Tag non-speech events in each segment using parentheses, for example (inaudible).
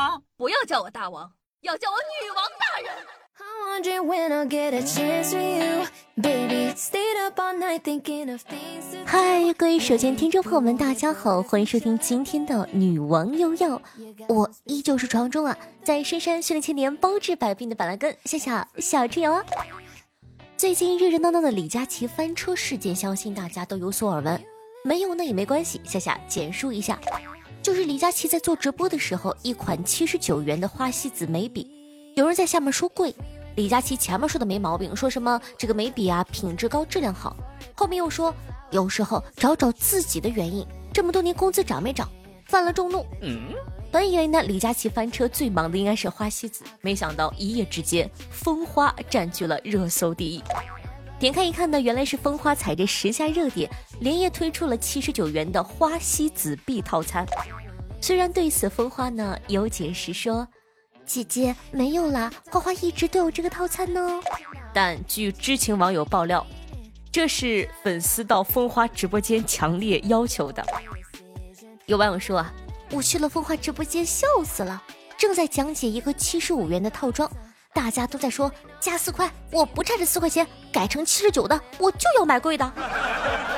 王，不要叫我大王，要叫我女王大人。嗨，各位手机听众朋友们，大家好，欢迎收听今天的女王又要。我依旧是传说中啊，在深山训练千年、包治百病的板蓝根，谢谢小春游啊。最近热热闹闹的李佳琦翻车事件，相信大家都有所耳闻。没有那也没关系，夏夏简述一下，就是李佳琦在做直播的时候，一款七十九元的花西子眉笔，有人在下面说贵，李佳琦前面说的没毛病，说什么这个眉笔啊品质高质量好，后面又说有时候找找自己的原因，这么多年工资涨没涨，犯了众怒。嗯。本以为呢，李佳琦翻车最忙的应该是花西子，没想到一夜之间，蜂花占据了热搜第一。点开一看呢，原来是蜂花踩着时下热点，连夜推出了七十九元的花西子币套餐。虽然对此蜂花呢有解释说，姐姐没有啦，花花一直都有这个套餐呢。但据知情网友爆料，这是粉丝到蜂花直播间强烈要求的。有网友说啊。我去了风花直播间，笑死了。正在讲解一个七十五元的套装，大家都在说加四块，我不差这四块钱，改成七十九的，我就要买贵的。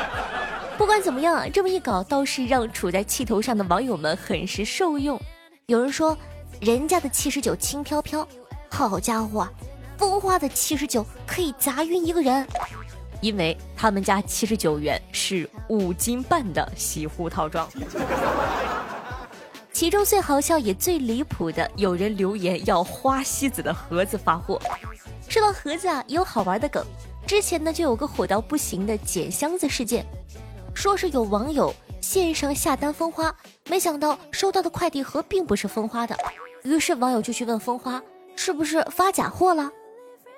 (laughs) 不管怎么样啊，这么一搞倒是让处在气头上的网友们很是受用。有人说，人家的七十九轻飘飘，好家伙，风花的七十九可以砸晕一个人，因为他们家七十九元是五斤半的洗护套装。其中最好笑也最离谱的，有人留言要花西子的盒子发货。说到盒子啊，有好玩的梗。之前呢就有个火到不行的捡箱子事件，说是有网友线上下单蜂花，没想到收到的快递盒并不是蜂花的，于是网友就去问蜂花是不是发假货了。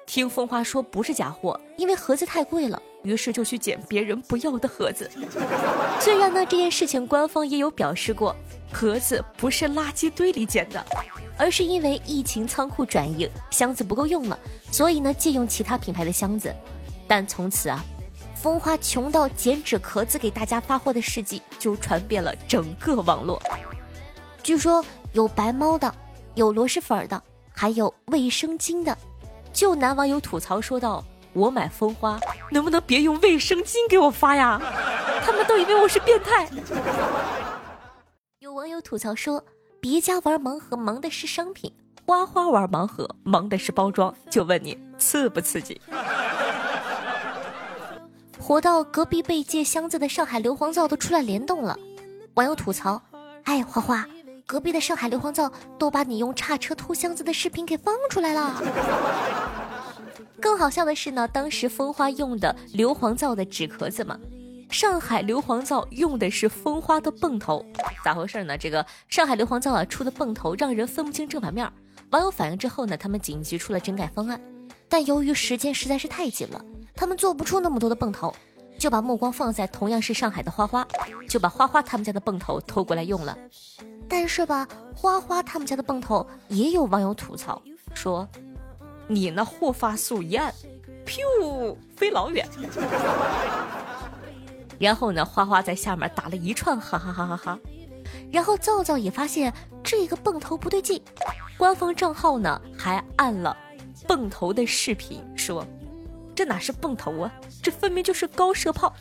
听蜂花说不是假货，因为盒子太贵了，于是就去捡别人不要的盒子。(laughs) 虽然呢这件事情官方也有表示过。盒子不是垃圾堆里捡的，而是因为疫情仓库转移，箱子不够用了，所以呢借用其他品牌的箱子。但从此啊，风花穷到剪纸壳子给大家发货的事迹就传遍了整个网络。据说有白猫的，有螺蛳粉的，还有卫生巾的。就男网友吐槽说道：“我买蜂花，能不能别用卫生巾给我发呀？他们都以为我是变态。”有网友吐槽说：“别家玩盲盒忙的是商品，花花玩盲盒忙的是包装。”就问你刺不刺激？活到隔壁被借箱子的上海硫磺皂都出来联动了。网友吐槽：“哎，花花，隔壁的上海硫磺皂都把你用叉车偷箱子的视频给放出来了。(laughs) ”更好笑的是呢，当时风花用的硫磺皂的纸壳子嘛。上海硫磺皂用的是蜂花的泵头，咋回事呢？这个上海硫磺皂啊出的泵头让人分不清正反面。网友反映之后呢，他们紧急出了整改方案，但由于时间实在是太紧了，他们做不出那么多的泵头，就把目光放在同样是上海的花花，就把花花他们家的泵头偷过来用了。但是吧，花花他们家的泵头也有网友吐槽说：“你那护发素一按，噗，飞老远。”然后呢，花花在下面打了一串哈哈哈哈哈，然后皂皂也发现这个泵头不对劲，官方账号呢还按了泵头的视频，说这哪是泵头啊，这分明就是高射炮。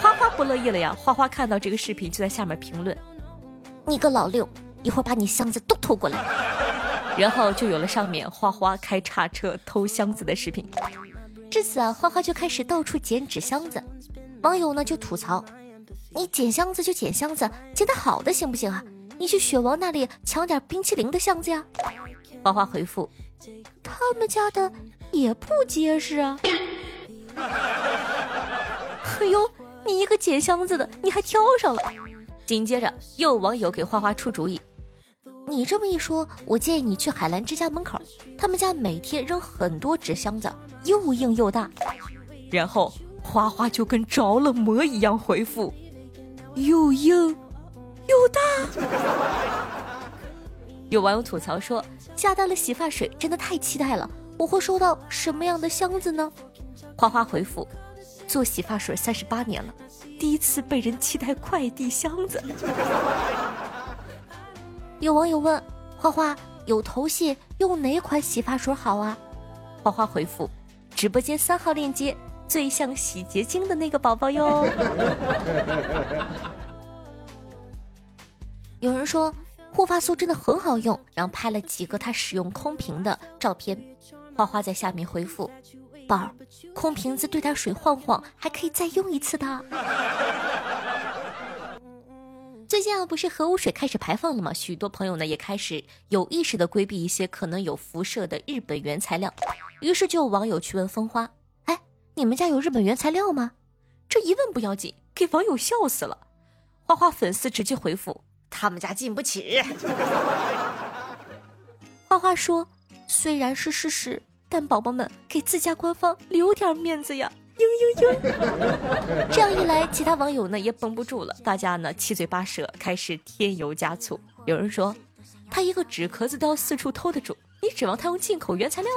花花不乐意了呀，花花看到这个视频就在下面评论：“你个老六，一会儿把你箱子都偷过来。”然后就有了上面花花开叉车偷箱子的视频。至此啊，花花就开始到处捡纸箱子。网友呢就吐槽：“你捡箱子就捡箱子，捡的好的行不行啊？你去雪王那里抢点冰淇淋的箱子呀。”花花回复：“他们家的也不结实啊。”哎呦，你一个捡箱子的，你还挑上了。紧接着又有网友给花花出主意：“你这么一说，我建议你去海澜之家门口，他们家每天扔很多纸箱子，又硬又大。”然后。花花就跟着了魔一样回复：“又硬又大。”有网友吐槽说：“下单了洗发水，真的太期待了！我会收到什么样的箱子呢？”花花回复：“做洗发水三十八年了，第一次被人期待快递箱子。”有网友问：“花花有头屑，用哪款洗发水好啊？花花回复：直播间三号链接，最像洗洁精的那个宝宝哟。(laughs) 有人说护发素真的很好用，然后拍了几个他使用空瓶的照片。花花在下面回复：宝儿，空瓶子兑点水晃晃，还可以再用一次的。(laughs) 最近啊，不是核污水开始排放了吗？许多朋友呢也开始有意识的规避一些可能有辐射的日本原材料。于是就有网友去问风花：“，你们家有日本原材料吗？”这一问不要紧，给网友笑死了。花花粉丝直接回复：“他们家进不起。(laughs) ”花花说：“虽然是事实，但宝宝们给自家官方留点面子呀。”嘤嘤嘤！这样一来，其他网友呢也绷不住了，大家呢七嘴八舌，开始添油加醋。有人说，他一个纸壳子都要四处偷的主，你指望他用进口原材料？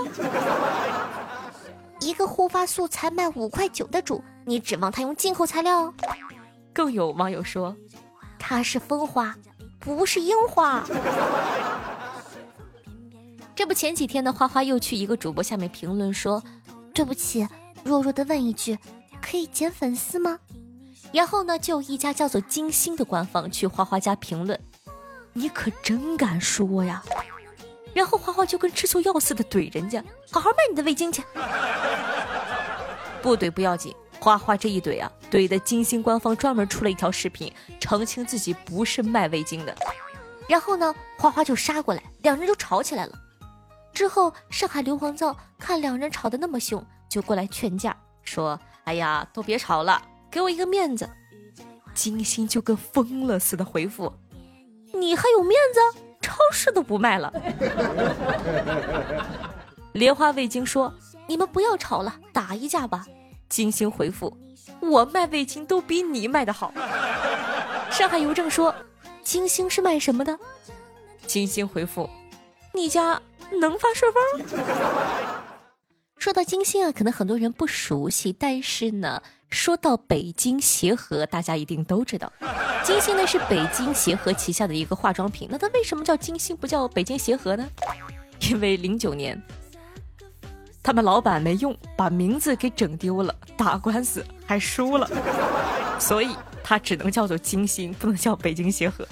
一个护发素才卖五块九的主，你指望他用进口材料？更有网友说，他是风花，不是樱花。(laughs) 这不，前几天呢，花花又去一个主播下面评论说，对不起。弱弱的问一句：“可以减粉丝吗？”然后呢，就一家叫做金星的官方去花花家评论：“你可真敢说呀！”然后花花就跟吃错药似的怼人家：“好好卖你的味精去！”不怼不要紧，花花这一怼啊，怼的金星官方专门出了一条视频，澄清自己不是卖味精的。然后呢，花花就杀过来，两人就吵起来了。之后，上海硫磺皂看两人吵得那么凶。就过来劝架，说：“哎呀，都别吵了，给我一个面子。”金星就跟疯了似的回复：“你还有面子？超市都不卖了。”莲花味精说：“你们不要吵了，打一架吧。”金星回复：“我卖味精都比你卖的好。(laughs) ”上海邮政说：“金星是卖什么的？”金星回复：“你家能发顺丰？”说到金星啊，可能很多人不熟悉，但是呢，说到北京协和，大家一定都知道，金星呢是北京协和旗下的一个化妆品。那它为什么叫金星，不叫北京协和呢？(laughs) 因为零九年，他们老板没用，把名字给整丢了，打官司还输了，所以它只能叫做金星，不能叫北京协和。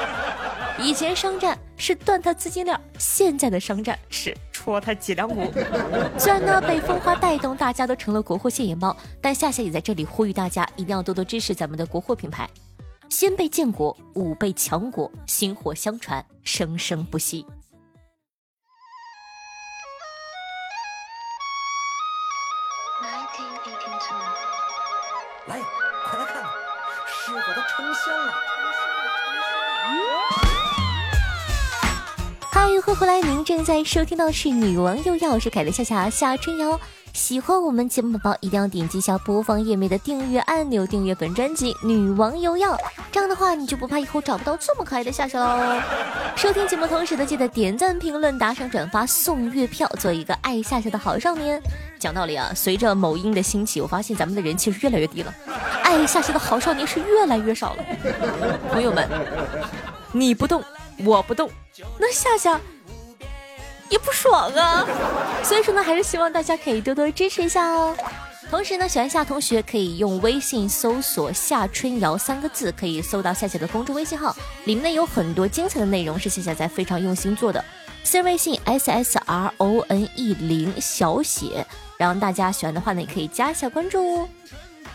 (laughs) 以前商战是断他资金链，现在的商战是。戳他脊梁骨。(laughs) 虽然呢被风花带动，大家都成了国货现眼猫，但夏夏也在这里呼吁大家一定要多多支持咱们的国货品牌，先辈建国，五辈强国，薪火相传，生生不息。来，快来看，师傅都成仙了。欢迎回来！您正在收听到的是《女王又要》，我是凯的夏夏夏春瑶。喜欢我们节目宝宝，一定要点击一下播放页面的订阅按钮，订阅本专辑《女王又要》。这样的话，你就不怕以后找不到这么可爱的夏夏喽。收听节目同时呢，记得点赞、评论、打赏、转发、送月票，做一个爱夏夏的好少年。讲道理啊，随着某音的兴起，我发现咱们的人气是越来越低了，爱夏夏的好少年是越来越少了。朋友们，你不动。我不动，那夏夏也不爽啊。所以说呢，还是希望大家可以多多支持一下哦。同时呢，喜欢夏同学可以用微信搜索“夏春瑶”三个字，可以搜到夏夏的公众微信号，里面呢有很多精彩的内容是夏夏在非常用心做的。私人微信 s s r o n e 零小写，然后大家喜欢的话呢，也可以加一下关注哦。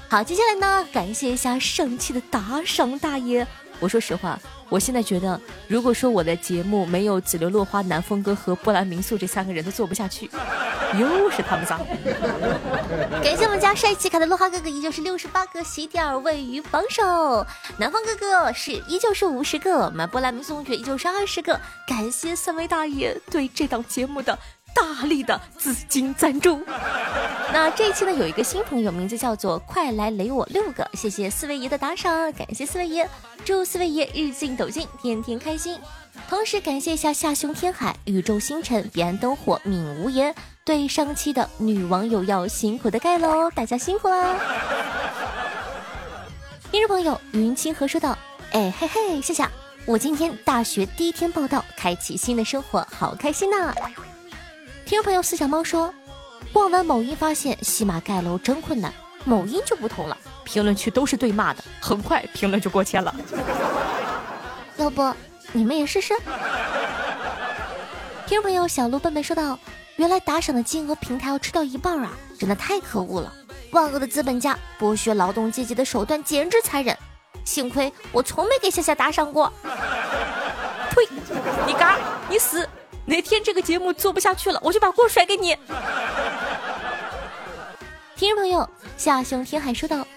好，接下来呢，感谢一下上期的打赏大爷。我说实话。我现在觉得，如果说我的节目没有紫流落花、南风哥和波兰民宿这三个人都做不下去，又是他们仨。(laughs) 感谢我们家帅气可的落花哥哥，依旧是六十八个喜点位于榜首。南风哥哥是依旧是五十个，满波兰民宿同学依旧是二十个。感谢三位大爷对这档节目的。大力的资金赞助。(laughs) 那这一期呢，有一个新朋友，名字叫做“快来雷我六个”，谢谢四位爷的打赏，感谢四位爷，祝四位爷日进斗金，天天开心。同时感谢一下夏兄天海、宇宙星辰、彼岸灯火、闵无言对上期的女网友要辛苦的盖喽，大家辛苦啦。(laughs) 听众朋友云清河说道：“哎嘿嘿，夏夏。”我今天大学第一天报道，开启新的生活，好开心呐！听众朋友，四小猫说，逛完某音发现西马盖楼真困难，某音就不同了，评论区都是对骂的，很快评论就过千了。(laughs) 要不你们也试试？(laughs) 听众朋友，小鹿笨笨说道：“原来打赏的金额平台要吃掉一半啊，真的太可恶了！万恶的资本家剥削劳动阶级的手段简直残忍。幸亏我从没给夏夏打赏过。(laughs) 呸！你嘎，你死！哪天这个节目做不下去了，我就把锅甩给你。(laughs) ”听众朋友，夏雄天海说道：“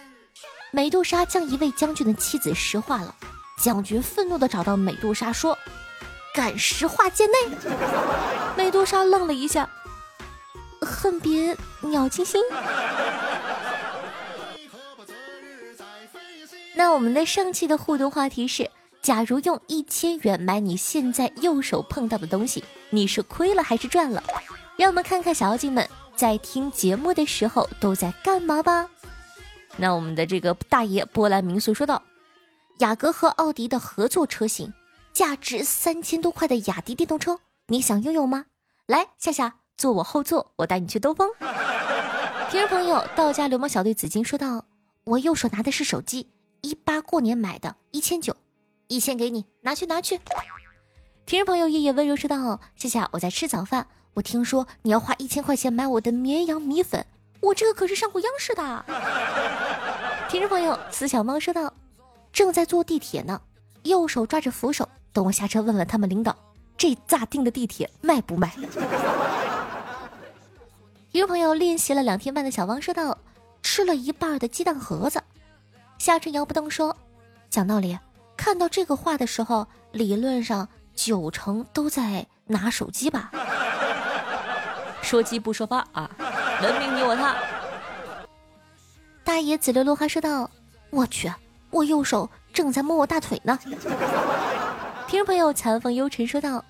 美杜莎将一位将军的妻子石化了，将军愤怒的找到美杜莎说。”敢石化界内，美杜莎愣了一下，恨别鸟惊心。(laughs) 那我们的上期的互动话题是：假如用一千元买你现在右手碰到的东西，你是亏了还是赚了？让我们看看小妖精们在听节目的时候都在干嘛吧。那我们的这个大爷波兰民宿说道：雅阁和奥迪的合作车型。价值三千多块的雅迪电动车，你想拥有吗？来，夏夏坐我后座，我带你去兜风。(laughs) 听众朋友，道家流氓小队紫金说道：“我右手拿的是手机，一八过年买的，一千九，一千给你，拿去拿去。”听众朋友，夜夜温柔说道：“夏夏，我在吃早饭，我听说你要花一千块钱买我的绵阳米粉，我这个可是上过央视的。(laughs) ”听众朋友，死小猫说道：“正在坐地铁呢，右手抓着扶手。”等我下车问问他们领导，这咋定的地铁卖不卖？(laughs) 一个朋友练习了两天半的小王说道：“吃了一半的鸡蛋盒子。”夏春摇不动说：“讲道理，看到这个话的时候，理论上九成都在拿手机吧？说鸡不说话啊，文明你我他。”大爷紫溜溜还说道：“我去，我右手正在摸我大腿呢。”听众朋友，残风幽尘说道：“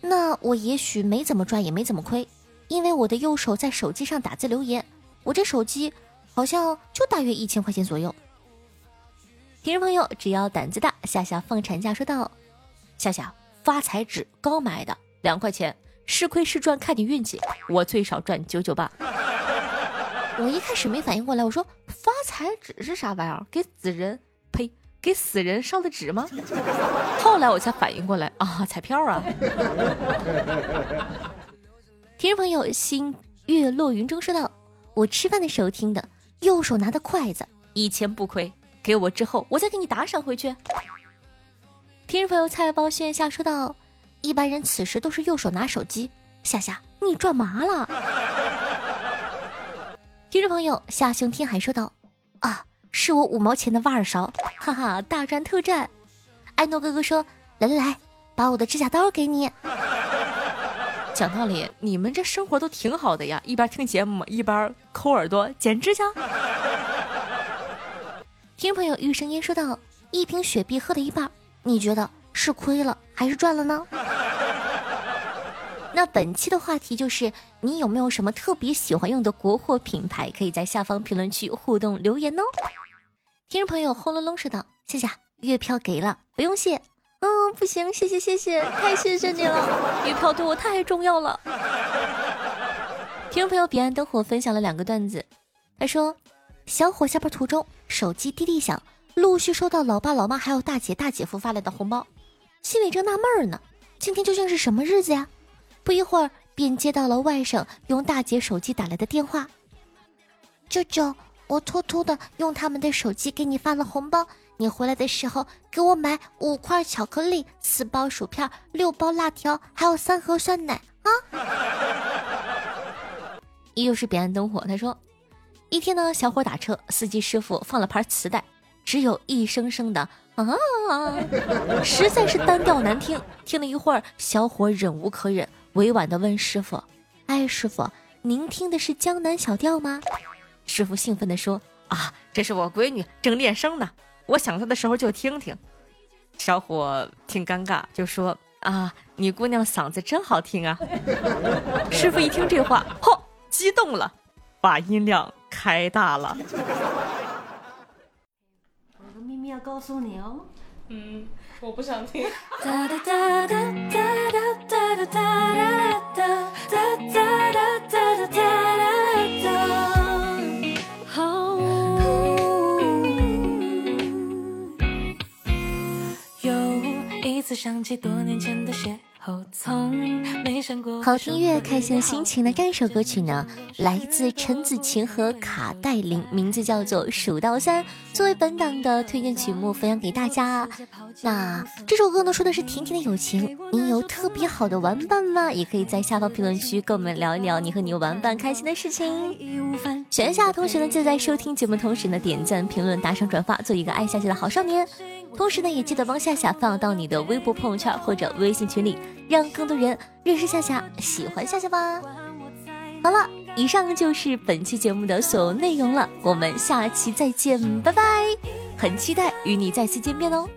那我也许没怎么赚，也没怎么亏，因为我的右手在手机上打字留言，我这手机好像就大约一千块钱左右。”听众朋友，只要胆子大，夏夏放产假说道：“夏夏发财纸刚买的，两块钱，是亏是赚看你运气，我最少赚九九八。”我一开始没反应过来，我说发财纸是啥玩意儿？给死人？呸！给死人烧的纸吗？后来我才反应过来啊，彩票啊！听众朋友，星月落云中说道：“我吃饭的时候听的，右手拿的筷子，一钱不亏，给我之后我再给你打赏回去。”听众朋友，菜包线下说道：“一般人此时都是右手拿手机，夏夏你赚麻了。(laughs) ”听众朋友，夏兄天海说道：“啊。”是我五毛钱的挖耳勺，哈哈，大赚特赚！爱诺哥哥说：“来来来，把我的指甲刀给你。(laughs) ”讲道理，你们这生活都挺好的呀，一边听节目一边抠耳朵剪指甲。(laughs) 听朋友玉声音说道：“一瓶雪碧喝了一半，你觉得是亏了还是赚了呢？” (laughs) 那本期的话题就是，你有没有什么特别喜欢用的国货品牌？可以在下方评论区互动留言哦。听众朋友轰隆隆说道：“谢谢月票给了，不用谢。嗯，不行，谢谢谢谢，太谢谢你了，月票对我太重要了。”听众朋友彼岸灯火分享了两个段子，他说：“小伙下班途中，手机滴滴响，陆续收到老爸老妈还有大姐大姐夫发来的红包，心里正纳闷呢，今天究竟是什么日子呀？不一会儿便接到了外甥用大姐手机打来的电话，舅舅。”我偷偷的用他们的手机给你发了红包，你回来的时候给我买五块巧克力、四包薯片、六包辣条，还有三盒酸奶啊！(laughs) 又是彼岸灯火，他说，一天呢，小伙打车，司机师傅放了盘磁带，只有一声声的啊，实在是单调难听。听了一会儿，小伙忍无可忍，委婉的问师傅：“哎，师傅，您听的是江南小调吗？”师傅兴奋地说：“啊，这是我闺女正练声呢，我想她的时候就听听。”小伙挺尴尬，就说：“啊，你姑娘嗓子真好听啊！”师傅一听这话，嚯，激动了，把音量开大了。要告诉你哦，嗯，我不想听。(laughs) 又一次想起多年前的邂好听乐，开心心情的这首歌曲呢，来自陈子晴和卡戴琳，名字叫做《数到三》，作为本档的推荐曲目分享给大家。那这首歌呢，说的是甜甜的友情。你有特别好的玩伴吗？也可以在下方评论区跟我们聊一聊你和你玩伴开心的事情。选下同学呢，就在收听节目同时呢，点赞、评论、打赏、转发，做一个爱下去的好少年。同时呢，也记得帮夏夏放到你的微博朋友圈或者微信群里，让更多人认识夏夏，喜欢夏夏吧。好了，以上就是本期节目的所有内容了，我们下期再见，拜拜！很期待与你再次见面哦。